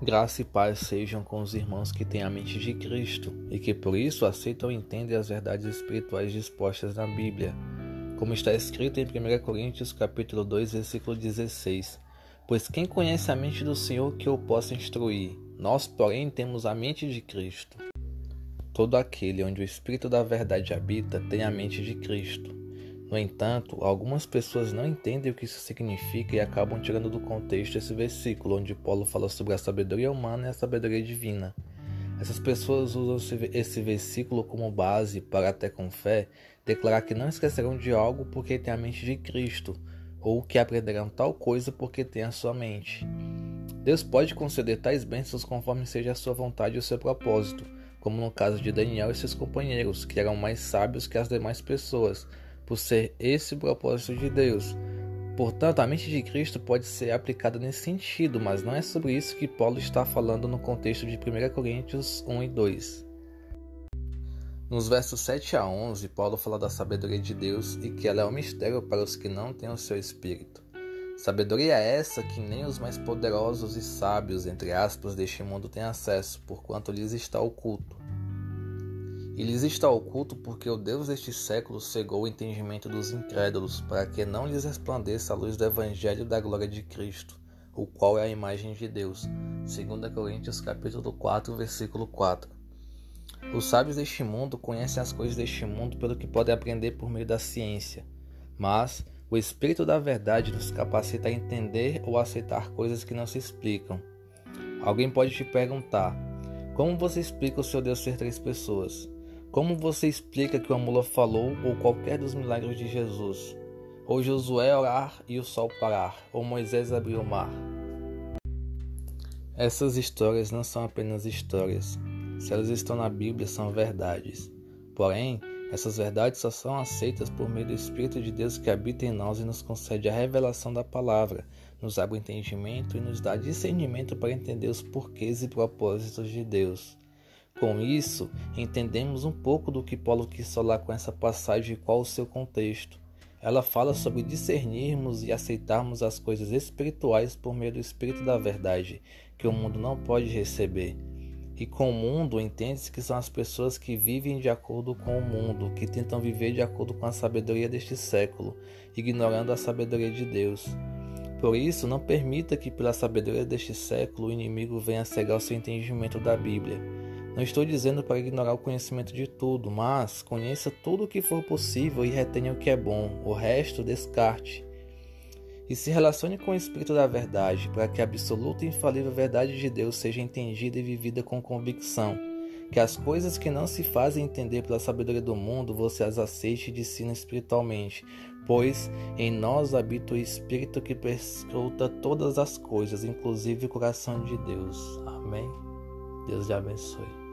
Graça e paz sejam com os irmãos que têm a mente de Cristo e que por isso aceitam e entendem as verdades espirituais dispostas na Bíblia, como está escrito em 1 Coríntios capítulo 2, versículo 16. Pois quem conhece a mente do Senhor que o possa instruir? Nós, porém, temos a mente de Cristo. Todo aquele onde o Espírito da verdade habita tem a mente de Cristo. No entanto, algumas pessoas não entendem o que isso significa e acabam tirando do contexto esse versículo, onde Paulo fala sobre a sabedoria humana e a sabedoria divina. Essas pessoas usam esse versículo como base para, até com fé, declarar que não esquecerão de algo porque têm a mente de Cristo, ou que aprenderão tal coisa porque têm a sua mente. Deus pode conceder tais bênçãos conforme seja a sua vontade e o seu propósito, como no caso de Daniel e seus companheiros, que eram mais sábios que as demais pessoas por ser esse o propósito de Deus. Portanto, a mente de Cristo pode ser aplicada nesse sentido, mas não é sobre isso que Paulo está falando no contexto de 1 Coríntios 1 e 2. Nos versos 7 a 11, Paulo fala da sabedoria de Deus e que ela é um mistério para os que não têm o seu espírito. Sabedoria é essa que nem os mais poderosos e sábios, entre aspas, deste mundo têm acesso, porquanto lhes está oculto. E lhes está oculto porque o Deus deste século cegou o entendimento dos incrédulos, para que não lhes resplandeça a luz do Evangelho da glória de Cristo, o qual é a imagem de Deus. 2 Coríntios capítulo 4, versículo 4. Os sábios deste mundo conhecem as coisas deste mundo pelo que podem aprender por meio da ciência, mas o Espírito da Verdade nos capacita a entender ou aceitar coisas que não se explicam. Alguém pode te perguntar: como você explica o seu Deus ser três pessoas? Como você explica que o mula falou ou qualquer dos milagres de Jesus? Ou Josué orar e o sol parar? Ou Moisés abrir o mar? Essas histórias não são apenas histórias. Se elas estão na Bíblia, são verdades. Porém, essas verdades só são aceitas por meio do Espírito de Deus que habita em nós e nos concede a revelação da palavra, nos abre o entendimento e nos dá discernimento para entender os porquês e propósitos de Deus. Com isso, entendemos um pouco do que Paulo quis falar com essa passagem e qual o seu contexto. Ela fala sobre discernirmos e aceitarmos as coisas espirituais por meio do Espírito da Verdade, que o mundo não pode receber. E com o mundo entende-se que são as pessoas que vivem de acordo com o mundo, que tentam viver de acordo com a sabedoria deste século, ignorando a sabedoria de Deus. Por isso, não permita que, pela sabedoria deste século, o inimigo venha cegar o seu entendimento da Bíblia. Não estou dizendo para ignorar o conhecimento de tudo, mas conheça tudo o que for possível e retenha o que é bom, o resto descarte. E se relacione com o Espírito da Verdade, para que a absoluta e infalível verdade de Deus seja entendida e vivida com convicção. Que as coisas que não se fazem entender pela sabedoria do mundo você as aceite e discina espiritualmente, pois em nós habita o Espírito que perscruta todas as coisas, inclusive o coração de Deus. Amém. Deus lhe abençoe.